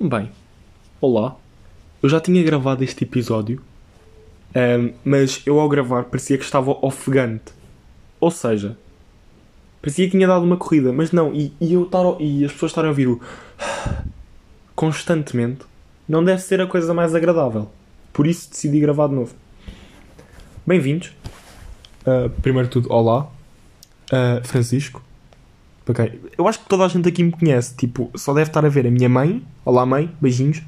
Bem, olá. Eu já tinha gravado este episódio, ehm, mas eu ao gravar parecia que estava ofegante. Ou seja, parecia que tinha dado uma corrida, mas não, e, e eu estar, e as pessoas estarem a ouvir o constantemente não deve ser a coisa mais agradável. Por isso decidi gravar de novo. Bem-vindos. Uh, primeiro de tudo, olá. Uh, Francisco. Okay. Eu acho que toda a gente aqui me conhece. Tipo, só deve estar a ver a minha mãe. Olá, mãe. Beijinhos.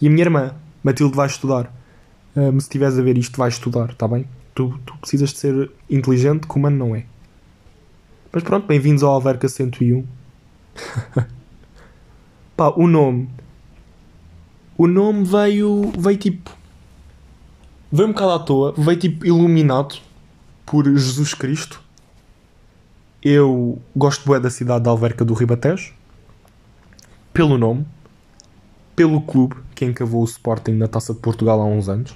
E a minha irmã. Matilde vai estudar. Uh, se estiveres a ver isto, vai estudar, está bem? Tu, tu precisas de ser inteligente, humano não é. Mas pronto, bem-vindos ao Alverca 101. Pá, o nome. O nome veio. veio tipo. Veio um bocado à toa. Veio tipo iluminado por Jesus Cristo eu gosto bué da cidade de Alverca do Ribatejo. Pelo nome. Pelo clube que encavou o Sporting na Taça de Portugal há uns anos.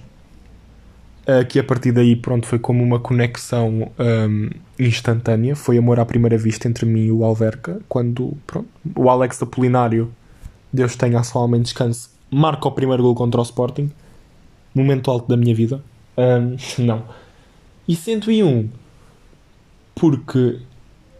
Que a partir daí, pronto, foi como uma conexão um, instantânea. Foi amor à primeira vista entre mim e o Alverca. Quando, pronto, o Alex Apolinário, Deus tenha a sua alma em descanso, marca o primeiro gol contra o Sporting. Momento alto da minha vida. Um, não. E 101, porque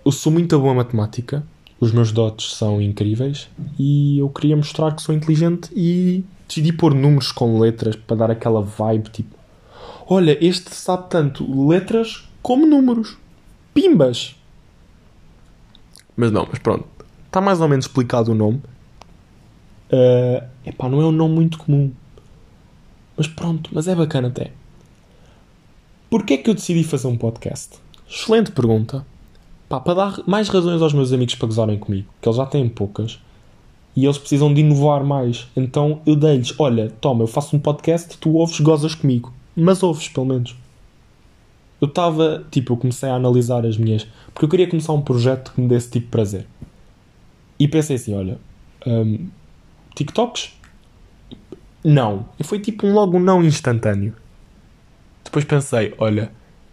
eu sou muito boa matemática, os meus dotes são incríveis e eu queria mostrar que sou inteligente e decidi pôr números com letras para dar aquela vibe tipo: olha, este sabe tanto letras como números. Pimbas! Mas não, mas pronto. Está mais ou menos explicado o nome. Uh, epá, não é um nome muito comum. Mas pronto, mas é bacana até. Porquê é que eu decidi fazer um podcast? Excelente pergunta. Pá, para dar mais razões aos meus amigos para gozarem comigo, que eles já têm poucas e eles precisam de inovar mais. Então eu dei-lhes: Olha, toma, eu faço um podcast, tu ouves, gozas comigo. Mas ouves, pelo menos. Eu estava, tipo, eu comecei a analisar as minhas. Porque eu queria começar um projeto que me desse tipo prazer. E pensei assim: olha, um, TikToks? Não. E foi tipo um logo um não instantâneo. Depois pensei: olha,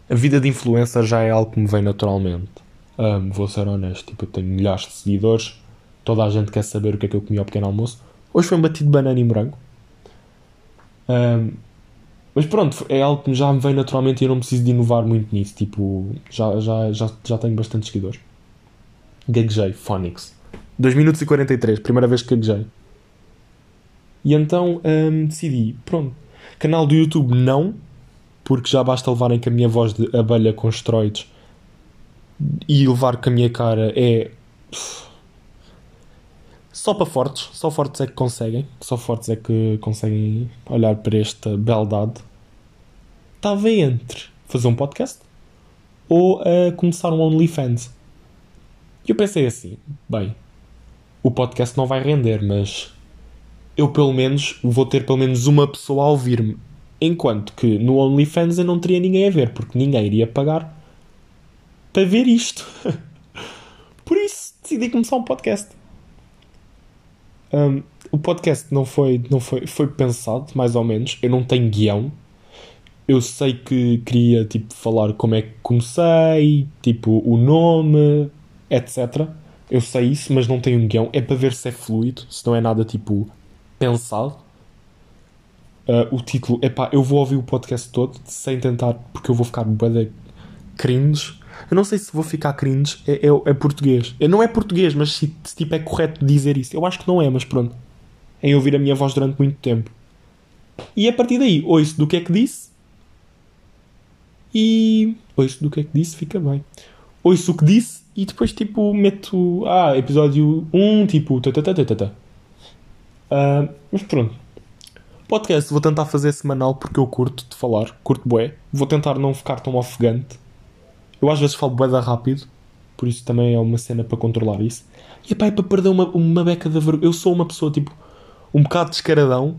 a vida de influencer já é algo que me vem naturalmente. Um, vou ser honesto, tipo, eu tenho milhares de seguidores, toda a gente quer saber o que é que eu comi ao pequeno almoço. Hoje foi um batido de banana e morango. Um, mas pronto, é algo que já me vem naturalmente e eu não preciso de inovar muito nisso. Tipo, já, já, já, já tenho bastantes seguidores. Gaguejei, Phonics. 2 minutos e 43, primeira vez que gaguejei. E então um, decidi, pronto. Canal do YouTube não, porque já basta levarem com a minha voz de abelha com esteroides e levar com a minha cara é. Só para fortes, só fortes é que conseguem, só fortes é que conseguem olhar para esta beldade. Estava entre fazer um podcast ou uh, começar um OnlyFans. E eu pensei assim: bem, o podcast não vai render, mas eu pelo menos vou ter pelo menos uma pessoa a ouvir-me. Enquanto que no OnlyFans eu não teria ninguém a ver, porque ninguém iria pagar para ver isto. Por isso decidi começar um podcast. Um, o podcast não foi, não foi, foi pensado, mais ou menos. Eu não tenho guião. Eu sei que queria tipo, falar como é que comecei, tipo o nome, etc. Eu sei isso, mas não tenho um guião. É para ver se é fluido, se não é nada tipo pensado. Uh, o título, é pá, eu vou ouvir o podcast todo sem tentar, porque eu vou ficar bem cringe eu não sei se vou ficar cringe, é, é, é português. É, não é português, mas se, se, tipo é correto dizer isso. Eu acho que não é, mas pronto. Em ouvir a minha voz durante muito tempo. E a partir daí, ouço do que é que disse. E. Ouço do que é que disse, fica bem. Ouço o que disse e depois tipo meto. Ah, episódio 1, tipo. Tatatatata. Uh, mas pronto. Podcast vou tentar fazer semanal porque eu curto de falar, curto bué. Vou tentar não ficar tão ofegante eu às vezes falo bem rápido, por isso também é uma cena para controlar isso. E é para perder uma, uma beca da vergonha. Eu sou uma pessoa tipo um bocado descaradão,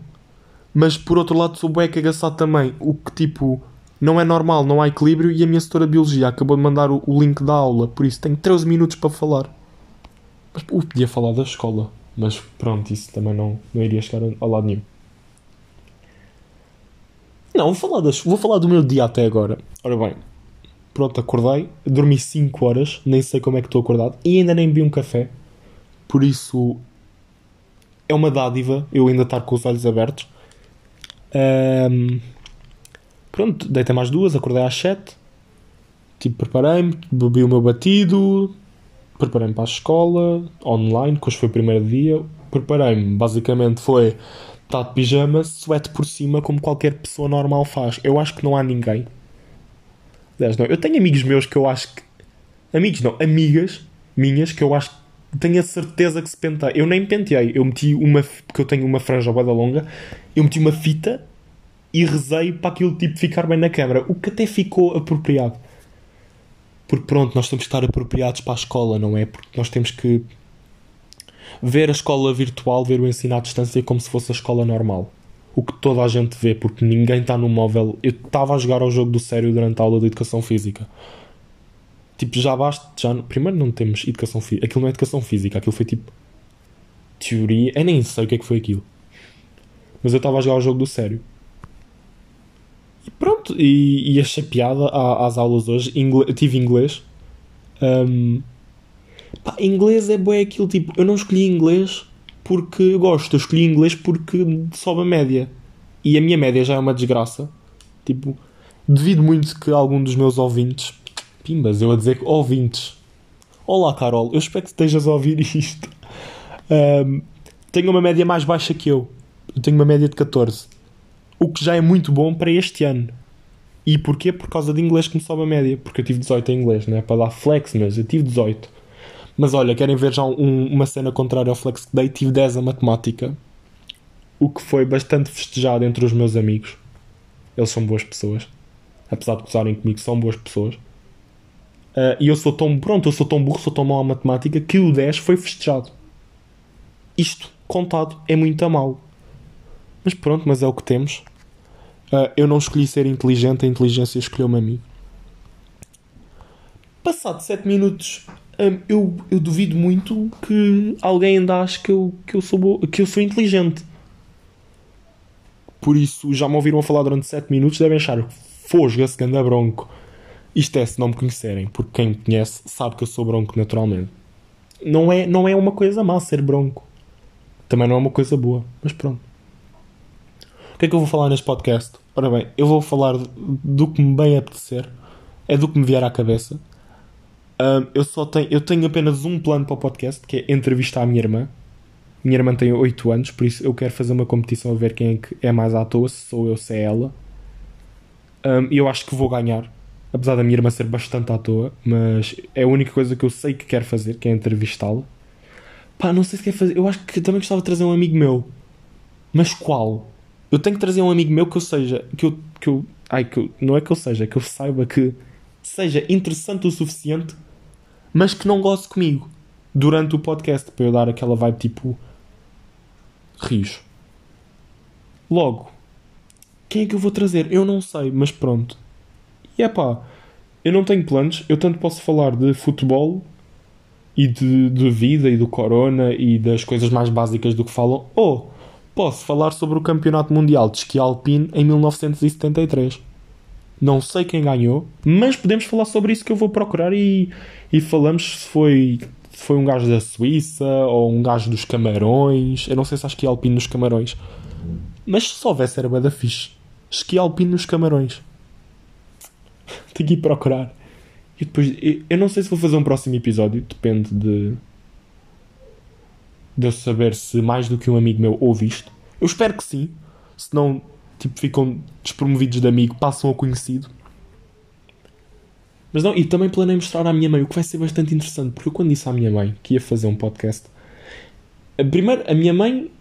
mas por outro lado sou bué cagaçado também. O que tipo não é normal, não há equilíbrio. E a minha setora de biologia acabou de mandar o, o link da aula, por isso tenho 13 minutos para falar. Mas eu podia falar da escola, mas pronto, isso também não, não iria chegar a, a lado nenhum. Não, vou falar, das, vou falar do meu dia até agora. Ora bem, pronto, acordei, dormi 5 horas, nem sei como é que estou acordado, e ainda nem bebi um café. Por isso, é uma dádiva eu ainda estar com os olhos abertos. Um, pronto, deitei mais duas, acordei às sete. Tipo, preparei-me, bebi o meu batido, preparei-me para a escola, online, que hoje foi o primeiro dia. Preparei-me, basicamente foi estar de pijama, suete por cima, como qualquer pessoa normal faz. Eu acho que não há ninguém. Aliás, não, eu tenho amigos meus que eu acho que. Amigos não, amigas minhas que eu acho que tenho a certeza que se pentei. Eu nem penteei, eu meti uma. Porque eu tenho uma franja boeda longa, eu meti uma fita e rezei para aquilo tipo ficar bem na câmara, o que até ficou apropriado. Porque pronto, nós temos que estar apropriados para a escola, não é? Porque nós temos que ver a escola virtual, ver o ensino à distância como se fosse a escola normal. O que toda a gente vê, porque ninguém está no móvel. Eu estava a jogar ao jogo do sério durante a aula de educação física. Tipo, já basta. Já, primeiro não temos educação física. Aquilo não é educação física, aquilo foi tipo. Teoria. Eu nem sei o que é que foi aquilo. Mas eu estava a jogar ao jogo do sério. E pronto, e, e achei piada às aulas hoje. Tive inglês. Um, pá, inglês é bué aquilo tipo. Eu não escolhi inglês porque gosto, eu escolhi inglês porque sobe a média. E a minha média já é uma desgraça. Tipo, devido muito que algum dos meus ouvintes. Pimbas, eu a dizer que ouvintes. Olá, Carol, eu espero que estejas a ouvir isto. Um, tenho uma média mais baixa que eu. Eu tenho uma média de 14 o que já é muito bom para este ano. E porquê? Por causa de inglês que me sobe a média. Porque eu tive 18 em inglês, não é? Para dar flex, mas eu tive 18. Mas olha, querem ver já um, uma cena contrária ao flex dei? Tive 10 a matemática. O que foi bastante festejado entre os meus amigos. Eles são boas pessoas. Apesar de gozarem comigo, são boas pessoas. Uh, e eu sou tão, pronto, eu sou tão burro, sou tão mau a matemática que o 10 foi festejado. Isto, contado, é muito a mal. Mas pronto, mas é o que temos. Uh, eu não escolhi ser inteligente, a inteligência escolheu-me a mim. Passado 7 minutos, um, eu, eu duvido muito que alguém ainda ache que eu, que, eu sou que eu sou inteligente. Por isso, já me ouviram a falar durante 7 minutos, devem achar fosga-se, ganda bronco. Isto é se não me conhecerem, porque quem me conhece sabe que eu sou bronco naturalmente. Não é, não é uma coisa má ser bronco. Também não é uma coisa boa, mas pronto. O que é que eu vou falar neste podcast? Ora bem, eu vou falar do que me bem apetecer, é do que me vier à cabeça. Um, eu só tenho, eu tenho apenas um plano para o podcast, que é entrevistar a minha irmã. Minha irmã tem 8 anos, por isso eu quero fazer uma competição a ver quem é que é mais à toa, se sou eu, se é ela. Um, e eu acho que vou ganhar, apesar da minha irmã ser bastante à toa, mas é a única coisa que eu sei que quero fazer, que é entrevistá-la. Pá, não sei se quer fazer. Eu acho que também gostava de trazer um amigo meu. Mas qual? Eu tenho que trazer um amigo meu que eu seja. Que eu. Que eu ai, que eu, não é que eu seja, que eu saiba que seja interessante o suficiente, mas que não goste comigo durante o podcast para eu dar aquela vibe tipo. Rios. Logo, quem é que eu vou trazer? Eu não sei, mas pronto. E é pá, eu não tenho planos, eu tanto posso falar de futebol e de, de vida e do corona e das coisas mais básicas do que falam, ou posso falar sobre o Campeonato Mundial de Esqui Alpino em 1973. Não sei quem ganhou, mas podemos falar sobre isso que eu vou procurar e, e falamos se foi, se foi um gajo da Suíça ou um gajo dos Camarões. Eu não sei se há esqui alpino nos Camarões. Mas se houvesse era da fixe. Esqui alpino nos Camarões. Tenho que ir procurar. E depois, eu não sei se vou fazer um próximo episódio, depende de, de eu saber se mais do que um amigo meu ouve isto. Eu espero que sim, senão tipo, ficam despromovidos de amigo, passam a conhecido. Mas não, e também planei mostrar à minha mãe, o que vai ser bastante interessante, porque eu quando disse à minha mãe que ia fazer um podcast, primeiro a minha mãe.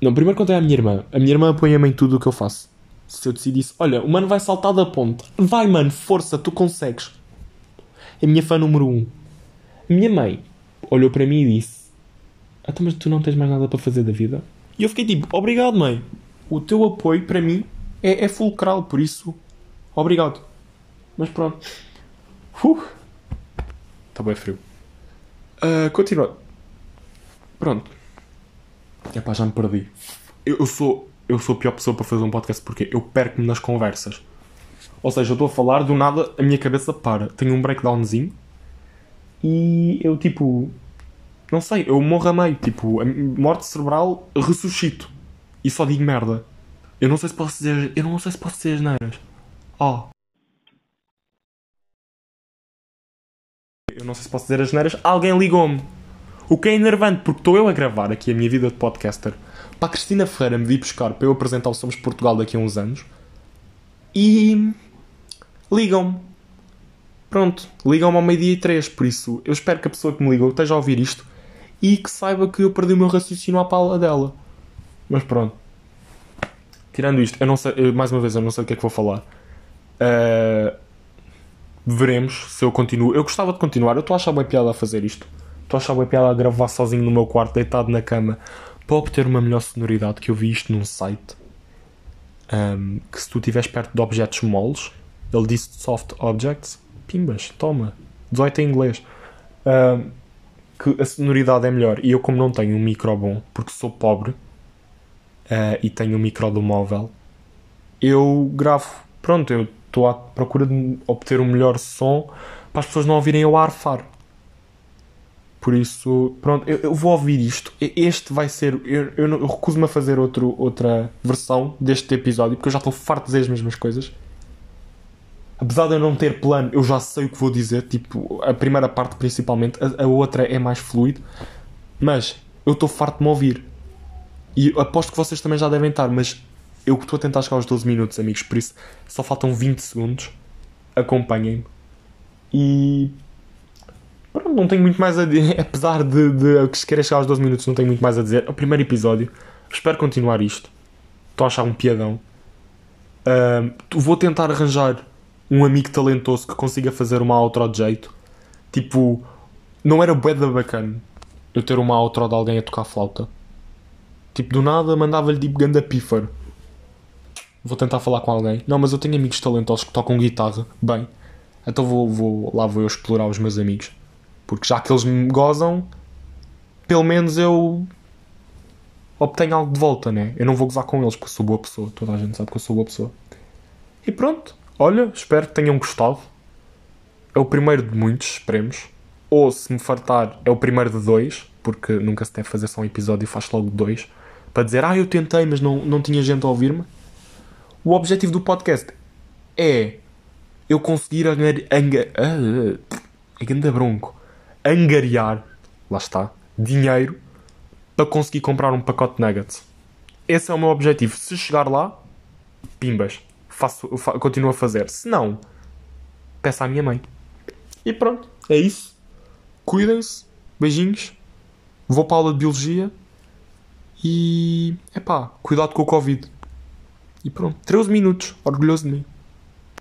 Não, primeiro contei à minha irmã. A minha irmã apoia-me em tudo o que eu faço. Se eu decidisse, olha, o mano vai saltar da ponte, vai mano, força, tu consegues. É a minha fã número um. A minha mãe olhou para mim e disse: então, mas tu não tens mais nada para fazer da vida? E eu fiquei tipo, obrigado, mãe. O teu apoio para mim é, é fulcral, por isso, obrigado. Mas pronto. Uh, está bem frio. Uh, continua. Pronto. Epá, já me perdi. Eu, eu, sou, eu sou a pior pessoa para fazer um podcast porque eu perco-me nas conversas. Ou seja, eu estou a falar, do nada a minha cabeça para. Tenho um breakdownzinho e eu tipo Não sei, eu morro a meio. Tipo, a morte cerebral, ressuscito. E só digo merda. Eu não sei se posso dizer. Eu não sei se posso dizer as neiras. Oh. Eu não sei se posso dizer as neiras. Alguém ligou-me. O que é enervante, porque estou eu a gravar aqui a minha vida de podcaster para a Cristina Ferreira me vir buscar para eu apresentar o Somos Portugal daqui a uns anos. E. ligam-me. Pronto, ligam-me ao meio-dia e três. Por isso, eu espero que a pessoa que me ligou esteja a ouvir isto e que saiba que eu perdi o meu raciocínio à pala dela. Mas pronto. Tirando isto, eu não sei, eu, mais uma vez, eu não sei o que é que vou falar. Uh, veremos se eu continuo. Eu gostava de continuar, eu estou a achar bem piada a fazer isto. Estou a achar bem piada a gravar sozinho no meu quarto, deitado na cama, para obter uma melhor sonoridade. Que eu vi isto num site. Um, que se tu estiveres perto de objetos moles, ele disse soft objects, pimbas, toma. 18 em inglês. Um, que a sonoridade é melhor. E eu, como não tenho um micro bom, porque sou pobre uh, e tenho um micro do móvel, eu gravo. Pronto, eu estou à procura de obter um melhor som para as pessoas não ouvirem eu arfar. Por isso, pronto, eu, eu, vou ouvir isto. Este vai ser. Eu, eu, eu recuso-me a fazer outro, outra versão deste episódio porque eu já estou farto de dizer as mesmas coisas. Apesar de eu não ter plano, eu já sei o que vou dizer. Tipo, a primeira parte principalmente, a, a outra é mais fluido. Mas eu estou farto de me ouvir. E aposto que vocês também já devem estar, mas eu estou a tentar chegar aos 12 minutos, amigos. Por isso, só faltam 20 segundos. Acompanhem-me. E Pronto, não tenho muito mais a dizer. Apesar de, de que se queira chegar aos 12 minutos, não tenho muito mais a dizer. É o primeiro episódio. Espero continuar isto. Estou a achar um piadão. Uh, vou tentar arranjar um amigo talentoso que consiga fazer uma outro de jeito. Tipo, não era bué bacana eu ter uma outro de alguém a tocar flauta. Tipo, do nada mandava-lhe tipo ganda pífaro. Vou tentar falar com alguém. Não, mas eu tenho amigos talentosos que tocam guitarra. Bem, então vou, vou lá vou eu explorar os meus amigos. Porque já que eles me gozam, pelo menos eu obtenho algo de volta, né? Eu não vou gozar com eles porque sou boa pessoa. Toda a gente sabe que eu sou boa pessoa. E pronto. Olha, espero que tenham gostado. É o primeiro de muitos, esperemos. Ou se me fartar, é o primeiro de dois, porque nunca se deve fazer só um episódio e faz logo dois. Para dizer, ah, eu tentei, mas não, não tinha gente a ouvir-me. O objetivo do podcast é eu conseguir angar... Anga, ah, é bronco angariar, lá está, dinheiro para conseguir comprar um pacote de nuggets. Esse é o meu objetivo. Se chegar lá, pimbas, faço, fa continuo a fazer. Se não, peço à minha mãe. E pronto, é isso. Cuidem-se, beijinhos. Vou para a aula de biologia e. Epá, cuidado com o Covid. E pronto, 13 minutos, orgulhoso de mim.